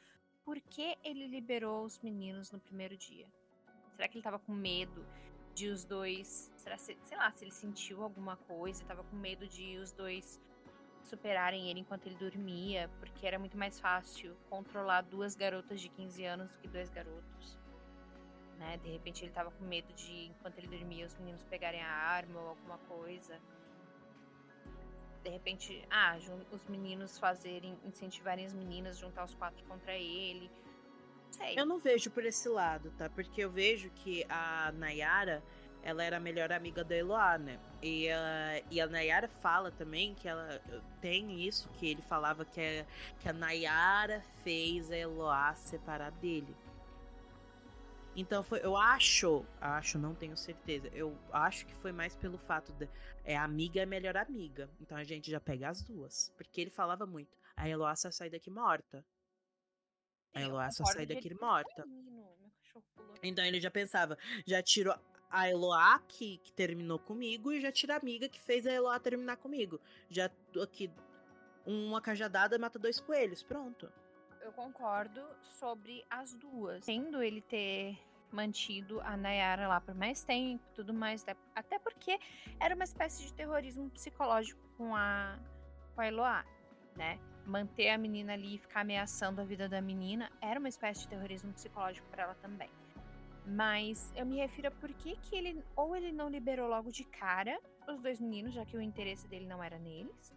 Speaker 2: por que ele liberou os meninos no primeiro dia? Será que ele tava com medo de os dois. Será se, sei lá, se ele sentiu alguma coisa, tava com medo de os dois superarem ele enquanto ele dormia, porque era muito mais fácil controlar duas garotas de 15 anos do que dois garotos. Né? De repente ele tava com medo de, enquanto ele dormia, os meninos pegarem a arma ou alguma coisa. De repente, ah, os meninos fazerem, incentivarem as meninas, juntar os quatro contra ele. Sei.
Speaker 1: Eu não vejo por esse lado, tá? Porque eu vejo que a Nayara, ela era a melhor amiga da Eloá, né? E, a- e a Nayara fala também que ela tem isso, que ele falava que, é, que a Nayara fez a Eloá separar dele. Então foi, eu acho, acho, não tenho certeza. Eu acho que foi mais pelo fato de é amiga é melhor amiga. Então a gente já pega as duas, porque ele falava muito. A Eloácia sai daqui morta. A Eloácia sai daqui morta. Então ele já pensava, já tirou a Eloá que, que terminou comigo e já tira a amiga que fez a Eloá terminar comigo. Já aqui uma cajadada mata dois coelhos, pronto
Speaker 2: eu concordo sobre as duas. Tendo ele ter mantido a Nayara lá por mais tempo, tudo mais, até porque era uma espécie de terrorismo psicológico com a com a Eloá, né? Manter a menina ali e ficar ameaçando a vida da menina era uma espécie de terrorismo psicológico para ela também. Mas eu me refiro a por que, que ele ou ele não liberou logo de cara os dois meninos, já que o interesse dele não era neles,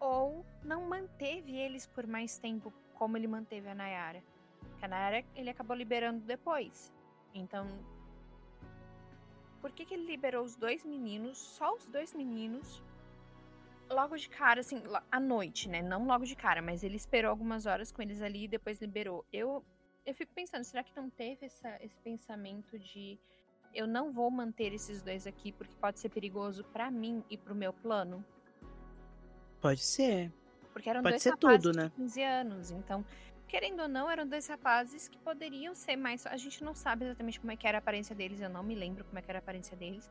Speaker 2: ou não manteve eles por mais tempo como ele manteve a Nayara. Porque a Nayara ele acabou liberando depois. Então, por que, que ele liberou os dois meninos, só os dois meninos, logo de cara, assim, à noite, né? Não logo de cara, mas ele esperou algumas horas com eles ali e depois liberou. Eu, eu fico pensando, será que não teve essa, esse pensamento de eu não vou manter esses dois aqui porque pode ser perigoso para mim e pro meu plano?
Speaker 1: Pode ser.
Speaker 2: Porque eram
Speaker 1: Pode
Speaker 2: dois
Speaker 1: ser
Speaker 2: rapazes
Speaker 1: tudo, né?
Speaker 2: de 15 anos. Então, querendo ou não, eram dois rapazes que poderiam ser mais. A gente não sabe exatamente como é que era a aparência deles, eu não me lembro como é que era a aparência deles.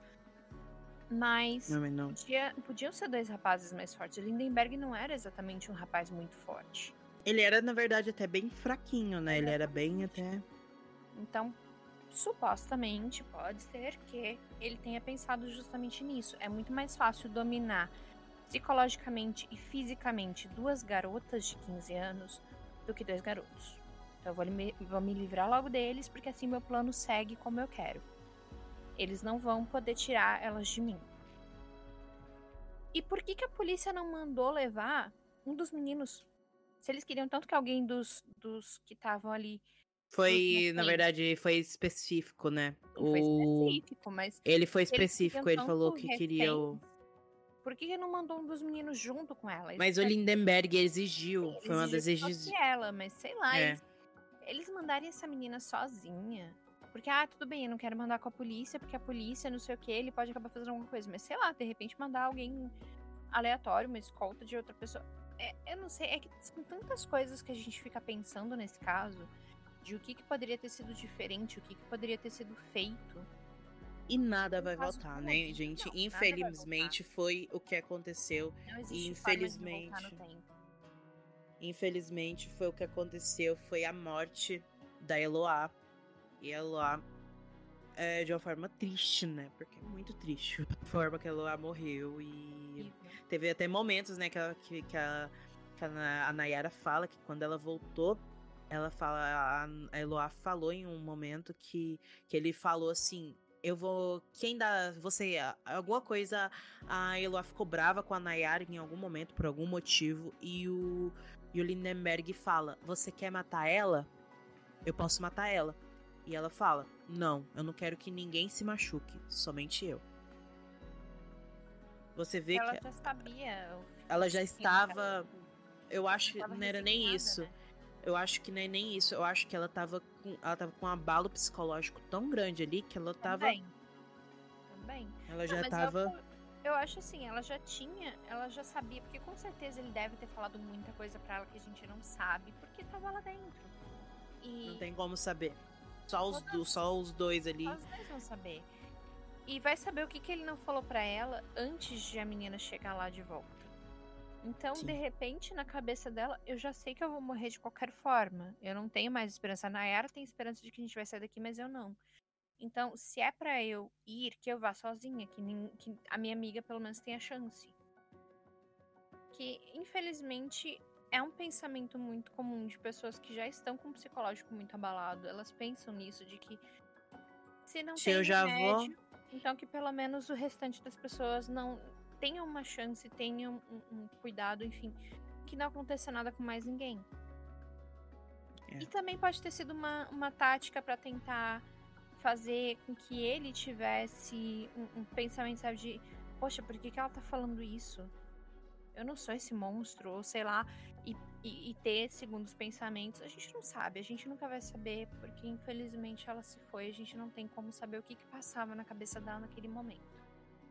Speaker 2: Mas
Speaker 1: Não, não.
Speaker 2: podia- podiam ser dois rapazes mais fortes. O Lindenberg não era exatamente um rapaz muito forte.
Speaker 1: Ele era, na verdade, até bem fraquinho, né? Ele era bem até.
Speaker 2: Então, supostamente, pode ser que ele tenha pensado justamente nisso. É muito mais fácil dominar psicologicamente e fisicamente duas garotas de 15 anos do que dois garotos. Então eu vou me, vou me livrar logo deles, porque assim meu plano segue como eu quero. Eles não vão poder tirar elas de mim. E por que, que a polícia não mandou levar um dos meninos? Se eles queriam tanto que alguém dos, dos que estavam ali.
Speaker 1: Foi, na verdade, foi específico, né?
Speaker 2: Foi
Speaker 1: O...
Speaker 2: específico, mas
Speaker 1: Ele foi específico, ele falou que queria o.
Speaker 2: Por que, que não mandou um dos meninos junto com ela?
Speaker 1: Mas o
Speaker 2: querem-
Speaker 1: Lindenberg exigiu.
Speaker 2: Ele
Speaker 1: Foi uma desejo.
Speaker 2: fosse ela, mas sei lá,
Speaker 1: É.
Speaker 2: eles, eles mandarem essa menina sozinha. Porque, ah, tudo bem, eu não quero mandar com a polícia, porque a polícia, não sei o que, ele pode acabar fazendo alguma coisa. Mas sei lá, de repente mandar alguém aleatório, uma escolta de outra pessoa. É, eu não sei, é que são tantas coisas que a gente fica pensando nesse caso, de o que, que poderia ter sido diferente, o que, que poderia ter sido feito.
Speaker 1: E nada vai voltar, né, gente?
Speaker 2: Não,
Speaker 1: Infelizmente foi o que aconteceu.
Speaker 2: Não existe
Speaker 1: E infelizmente-. Infelizmente foi o que aconteceu. Foi a morte da Eloá. E a Eloá é de uma forma triste, né? Porque é muito triste a forma que a Eloá morreu. E teve até momentos, né, que, ela- que, que a, que a Na- a Nayara fala que quando ela voltou, ela fala. A, a Eloá falou em um momento que, que ele falou assim. Eu vou. Quem dá. Você. Alguma coisa. A Eloá ficou brava com a Nayara em algum momento, por algum motivo. E o. E o Lindenberg fala: Você quer matar ela? Eu posso matar ela. E ela fala: Não, eu não quero que ninguém se machuque, somente eu. Você vê
Speaker 2: Ela
Speaker 1: que
Speaker 2: já sabia.
Speaker 1: ela já estava.
Speaker 2: ela
Speaker 1: Eu acho que não era nem isso.
Speaker 2: né?
Speaker 1: Eu acho que não é nem isso. Eu acho que ela tava com, ela tava com um abalo psicológico tão grande ali que ela tava.
Speaker 2: Também. Também.
Speaker 1: Ela
Speaker 2: Não,
Speaker 1: já tava.
Speaker 2: Eu, eu acho assim, ela já tinha, ela já sabia, porque com certeza ele deve ter falado muita coisa pra ela que a gente não sabe, porque tava lá dentro. E
Speaker 1: Não tem como saber. Só os, do, só os dois ali.
Speaker 2: só os dois vão saber. E vai saber o que, que ele não falou pra ela antes de a menina chegar lá de volta. Então,
Speaker 1: Sim.
Speaker 2: de repente, na cabeça dela, eu já sei que eu vou morrer de qualquer forma. Eu não tenho mais esperança. A Nayara tem esperança de que a gente vai sair daqui, mas eu não. Então, se é pra eu ir, que eu vá sozinha, que, nin- que a minha amiga pelo menos tenha chance. Que, infelizmente, é um pensamento muito comum de pessoas que já estão com o psicológico muito abalado. Elas pensam nisso, de que se não
Speaker 1: Se
Speaker 2: tem
Speaker 1: eu já vou-
Speaker 2: remédio, então que pelo menos o restante das pessoas não tenham uma chance, tenham um, um cuidado, enfim, que não aconteça nada com mais ninguém.
Speaker 1: É.
Speaker 2: E também pode ter sido uma, uma tática pra tentar fazer com que ele tivesse um, um pensamento, sabe, de poxa, por que, que ela tá falando isso? eu não sou esse monstro, ou sei lá, e, e, e, ter segundos pensamentos, a gente não sabe, a gente nunca vai saber, porque infelizmente ela se foi, a gente não tem como saber o que, que passava na cabeça dela naquele momento.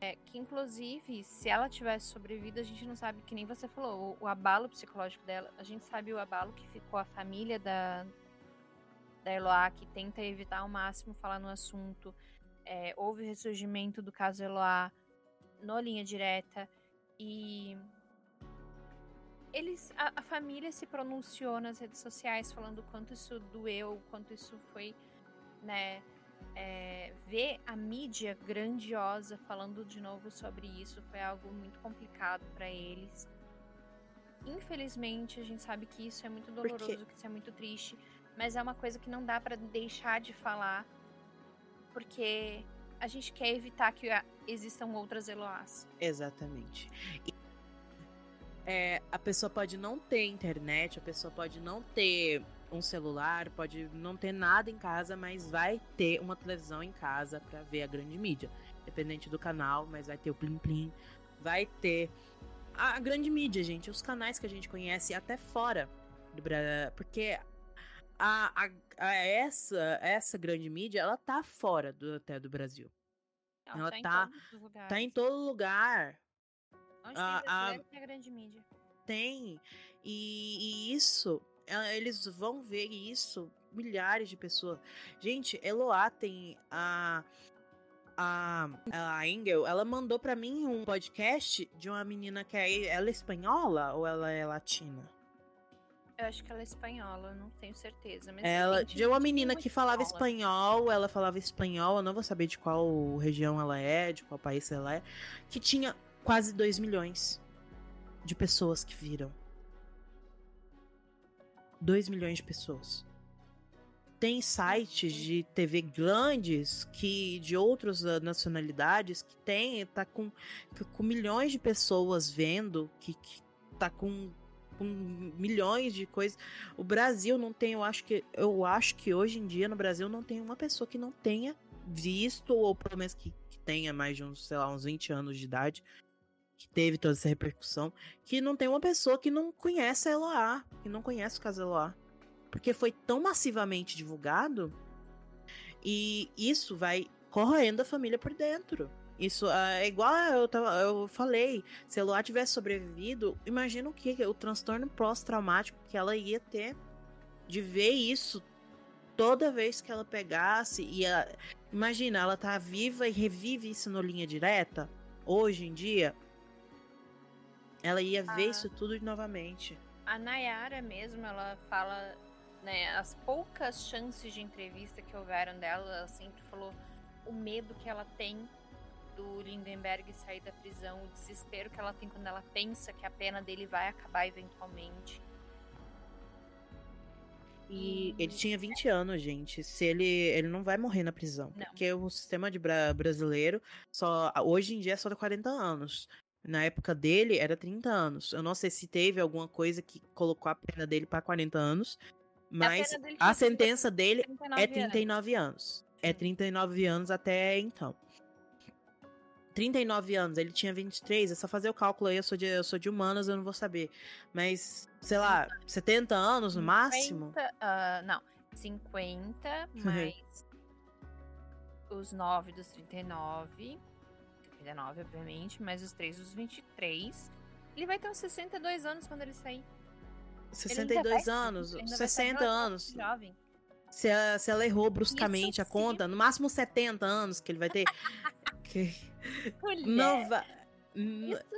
Speaker 2: É, que inclusive, se ela tivesse sobrevivido, a gente não sabe, que nem você falou, o, o, abalo psicológico dela, a gente sabe o abalo que ficou a família da, da Eloá, que tenta evitar ao máximo falar no assunto. É, houve o ressurgimento do caso Eloá no linha direta e eles a, a, família se pronunciou nas redes sociais falando quanto isso doeu, quanto isso foi, né, é, ver a mídia grandiosa falando de novo sobre isso foi algo muito complicado para eles. Infelizmente, a gente sabe que isso é muito doloroso, que isso é muito triste, mas é uma coisa que não dá para deixar de falar, porque a gente quer evitar que existam outras Eloás.
Speaker 1: Exatamente. E, é, a pessoa pode não ter internet, a pessoa pode não ter um celular, pode não ter nada em casa, mas vai ter uma televisão em casa para ver a grande mídia. Dependente do canal, mas vai ter o Plim Plim, vai ter a grande mídia, gente, os canais que a gente conhece até fora do Brasil, porque a, a, a, essa essa grande mídia, ela tá fora do até do Brasil.
Speaker 2: Ela, ela tá,
Speaker 1: tá, tá em todo lugar.
Speaker 2: Onde a, tem, a, a grande mídia.
Speaker 1: Tem. E, e isso eles vão ver isso milhares de pessoas. Gente, Eloá tem a a, a Engel, ela mandou para mim um podcast de uma menina que é ela é espanhola ou ela é latina?
Speaker 2: Eu acho que ela é espanhola, não tenho certeza. Mas
Speaker 1: ela de uma menina que falava espanhol, ela falava espanhol, eu não vou saber de qual região ela é, de qual país ela é, que tinha quase 2 milhões de pessoas que viram. 2 milhões de pessoas. Tem sites de TV grandes que de outras nacionalidades que tem, tá com, com milhões de pessoas vendo, que, que tá com, com milhões de coisas. O Brasil não tem, eu acho que eu acho que hoje em dia no Brasil não tem uma pessoa que não tenha visto ou pelo menos que, que tenha mais de uns, sei lá, uns 20 anos de idade que teve toda essa repercussão, que não tem uma pessoa que não conhece a Eloá, que não conhece o caso Eloá. Porque foi tão massivamente divulgado e isso vai corroendo a família por dentro. Isso é igual eu, tava, eu falei, se a Eloá tivesse sobrevivido, imagina o que o transtorno pós-traumático que ela ia ter de ver isso toda vez que ela pegasse e a, imagina, ela tá viva e revive isso no linha direta hoje em dia ela ia ver isso tudo novamente.
Speaker 2: A Nayara mesmo, ela fala, né, as poucas chances de entrevista que houveram dela, ela sempre falou o medo que ela tem do Lindenberg sair da prisão, o desespero que ela tem quando ela pensa que a pena dele vai acabar eventualmente.
Speaker 1: E ele tinha 20 anos, gente. Se ele ele não vai morrer na prisão, não. porque o sistema de bra brasileiro só hoje em dia é só de 40 anos. Na época dele era 30 anos. Eu não sei se teve alguma coisa que colocou a pena dele para 40 anos, mas a, a sentença dele é 39 anos. anos. É 39 anos até então. 39 anos, ele tinha 23, é só fazer o cálculo aí, eu sou de, eu sou de humanas, eu não vou saber. Mas, sei lá, 70 anos no 50, máximo?
Speaker 2: Uh, não, 50 mais os 9 dos 39 39, obviamente, mas os três dos 23. Ele vai ter uns 62 anos quando ele sair.
Speaker 1: 62 anos, 60 anos. Jovem. Se ela, se ela errou bruscamente Isso a conta, no máximo 70 anos que ele vai ter. que... Não vai.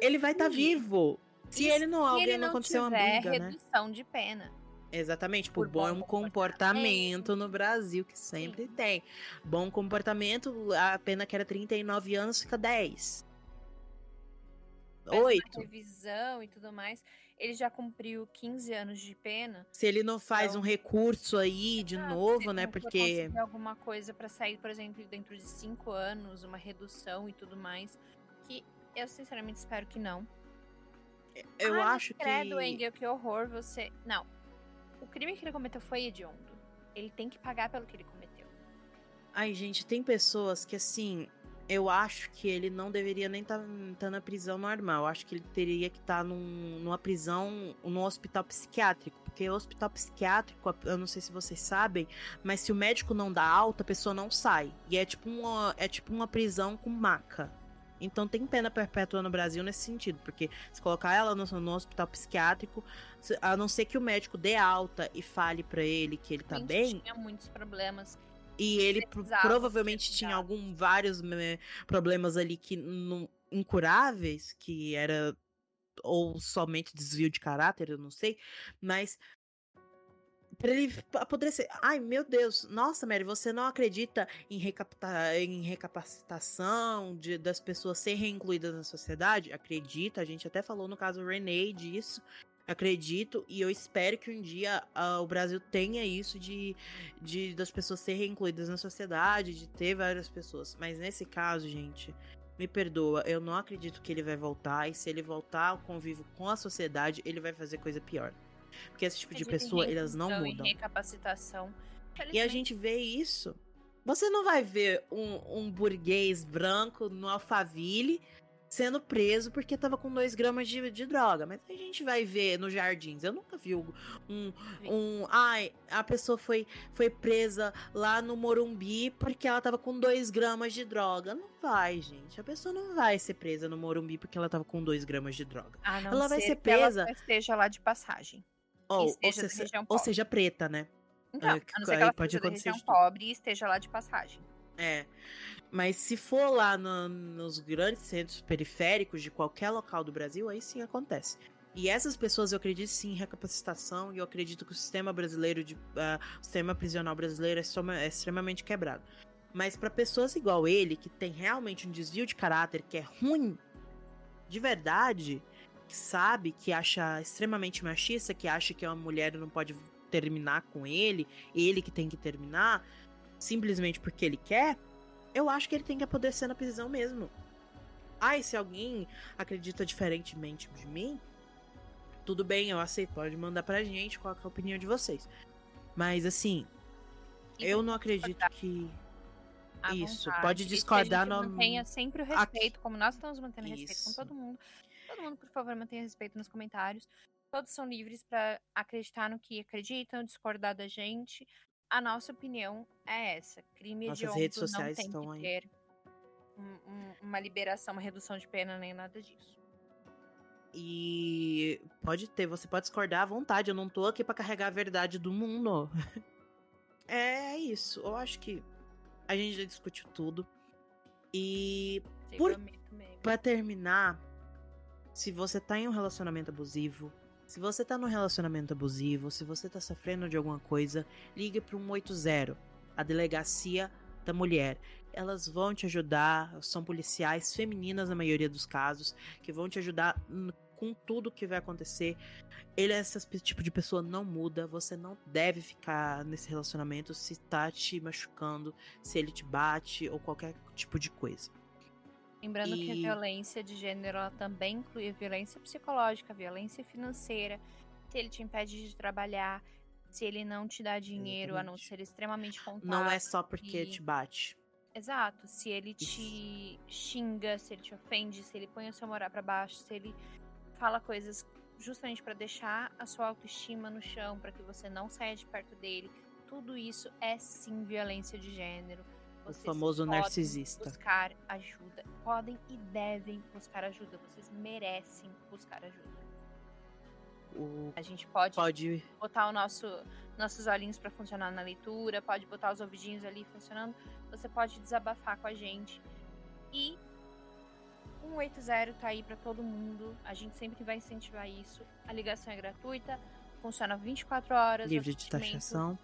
Speaker 1: Ele vai estar tá vivo. Se Isso, ele não, alguém não, não aconteceu uma briga,
Speaker 2: né? redução de pena.
Speaker 1: Exatamente, por, por bom, bom comportamento, comportamento no Brasil, que sempre Sim. tem. Bom comportamento, a pena que era 39 anos fica 10.
Speaker 2: Oito. Revisão e tudo mais. Ele já cumpriu 15 anos de pena.
Speaker 1: Se ele não faz então... um recurso aí de novo, né? Porque.
Speaker 2: alguma coisa para sair, por exemplo, dentro de 5 anos, uma redução e tudo mais. Que eu sinceramente espero que não.
Speaker 1: Eu ah, acho
Speaker 2: credo, que. Engel, que horror você. Não, o crime que ele cometeu foi hediondo. Ele tem que pagar pelo que ele cometeu.
Speaker 1: Ai, gente, tem pessoas que assim. eu acho que ele não deveria nem estar tá, tá na prisão normal. Eu acho que ele teria que estar tá num, numa prisão, num hospital psiquiátrico. Porque o hospital psiquiátrico, eu não sei se vocês sabem, mas se o médico não dá alta, a pessoa não sai. E é tipo uma, é tipo uma prisão com maca. Então tem pena perpétua no Brasil nesse sentido, porque se colocar ela no, no hospital psiquiátrico, a não ser que o médico dê alta e fale para ele que ele tá bem.
Speaker 2: Tinha muitos problemas
Speaker 1: e ele provavelmente tinha algum vários né, problemas ali que não, incuráveis, que era ou somente desvio de caráter, eu não sei, mas para ele apodrecer. Ai, meu Deus. Nossa, Mary, você não acredita em, recapta em recapacitação de, das pessoas serem reincluídas na sociedade? Acredita, a gente até falou no caso Renee disso acredito e eu espero que um dia uh, o Brasil tenha isso de, de das pessoas serem incluídas na sociedade, de ter várias pessoas. Mas nesse caso, gente, me perdoa, eu não acredito que ele vai voltar e se ele voltar ao convívio com a sociedade, ele vai fazer coisa pior. Porque esse tipo de pessoa, elas não mudam.
Speaker 2: Recapacitação.
Speaker 1: E a gente vê isso. Você não vai ver um, um burguês branco no Alphaville sendo preso porque tava com 2 gramas de, de droga. Mas a gente vai ver nos jardins. Eu nunca vi um. um ai, a pessoa foi, foi presa lá no Morumbi porque ela tava com 2 gramas de droga. Não vai, gente. A pessoa não vai ser presa no Morumbi porque ela tava com 2 gramas de droga. ela vai ser presa.
Speaker 2: ela esteja lá de passagem.
Speaker 1: Ou, ou, seja, ou seja, preta, né?
Speaker 2: Então, é, a não ser que ela pode acontecer região pobre e esteja lá de passagem.
Speaker 1: É. Mas se for lá no, nos grandes centros periféricos de qualquer local do Brasil, aí sim acontece. E essas pessoas eu acredito sim em recapacitação e eu acredito que o sistema brasileiro, de, uh, o sistema prisional brasileiro é, soma, é extremamente quebrado. Mas para pessoas igual ele, que tem realmente um desvio de caráter que é ruim, de verdade, sabe, que acha extremamente machista, que acha que uma mulher não pode terminar com ele, ele que tem que terminar, simplesmente porque ele quer, eu acho que ele tem que apodrecer na prisão mesmo. Ai, se alguém acredita diferentemente de mim, tudo bem, eu aceito. Pode mandar pra gente qual é a opinião de vocês. Mas assim, eu não acredito que. Isso, vontade. pode discordar
Speaker 2: no. Mantenha sempre o respeito, Aqui. como nós estamos mantendo Isso. respeito com todo mundo. Todo mundo, por favor, mantenha respeito nos comentários. Todos são livres para acreditar no que acreditam, discordar da gente a nossa opinião é essa. Crime
Speaker 1: Nossas
Speaker 2: hediondo
Speaker 1: redes sociais
Speaker 2: não tem
Speaker 1: estão
Speaker 2: que ter um, um, uma liberação, uma redução de pena, nem nada disso.
Speaker 1: E pode ter, você pode discordar à vontade. Eu não tô aqui para carregar a verdade do mundo. é isso. Eu acho que a gente já discutiu tudo. E por, para terminar, se você tá em um relacionamento abusivo, se você tá num relacionamento abusivo, se você tá sofrendo de alguma coisa, ligue para 180, a delegacia da mulher. Elas vão te ajudar, são policiais femininas na maioria dos casos, que vão te ajudar com tudo que vai acontecer. Ele, esse tipo de pessoa não muda, você não deve ficar nesse relacionamento se tá te machucando, se ele te bate ou qualquer tipo de coisa.
Speaker 2: Lembrando e... que a violência de gênero também inclui violência psicológica, violência financeira. Se ele te impede de trabalhar, se ele não te dá dinheiro, Exatamente. a não ser extremamente contábil.
Speaker 1: Não é só porque e... te bate.
Speaker 2: Exato. Se ele te Isso. xinga, se ele te ofende, se ele põe o seu morar para baixo, se ele fala coisas justamente para deixar a sua autoestima no chão, para que você não saia de perto dele, tudo isso é sim violência de gênero
Speaker 1: o famoso narcisista.
Speaker 2: Buscar ajuda. Podem e devem buscar ajuda. Vocês merecem buscar ajuda.
Speaker 1: O...
Speaker 2: A gente pode,
Speaker 1: pode...
Speaker 2: botar o nosso, nossos olhinhos para funcionar na leitura, pode botar os ouvidinhos ali funcionando. Você pode desabafar com a gente. E 180 tá aí para todo mundo. A gente sempre vai incentivar isso. A ligação é gratuita, funciona 24 horas.
Speaker 1: Livre de taxação.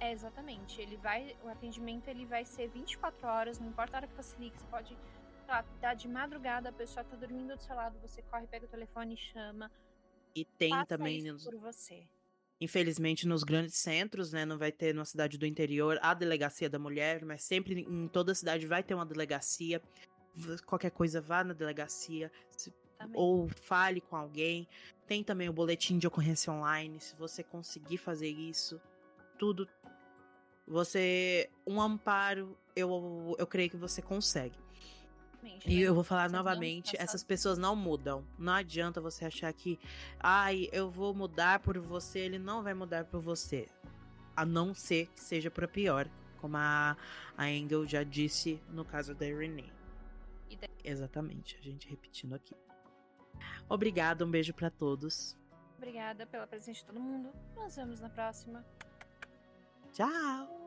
Speaker 2: É, exatamente. Ele vai, o atendimento ele vai ser 24 horas, não importa a hora que você liga, você pode lá, tá de madrugada, a pessoa tá dormindo do seu lado, você corre, pega o telefone e chama.
Speaker 1: E tem Faça também
Speaker 2: nos... por você.
Speaker 1: Infelizmente, nos grandes centros, né, não vai ter numa cidade do interior a delegacia da mulher, mas sempre em toda cidade vai ter uma delegacia. Qualquer coisa, vá na delegacia ou fale com alguém. Tem também o boletim de ocorrência online. Se você conseguir fazer isso, tudo você. Um amparo, eu, eu creio que você consegue. E eu vou falar novamente, essas pessoas não mudam. Não adianta você achar que, ai, eu vou mudar por você, ele não vai mudar por você. A não ser que seja para pior, como a, a Engel já disse no caso da Renee. Exatamente, a gente repetindo aqui. Obrigada, um beijo para todos.
Speaker 2: Obrigada pela presença de todo mundo. Nos vemos na próxima.
Speaker 1: Tchau!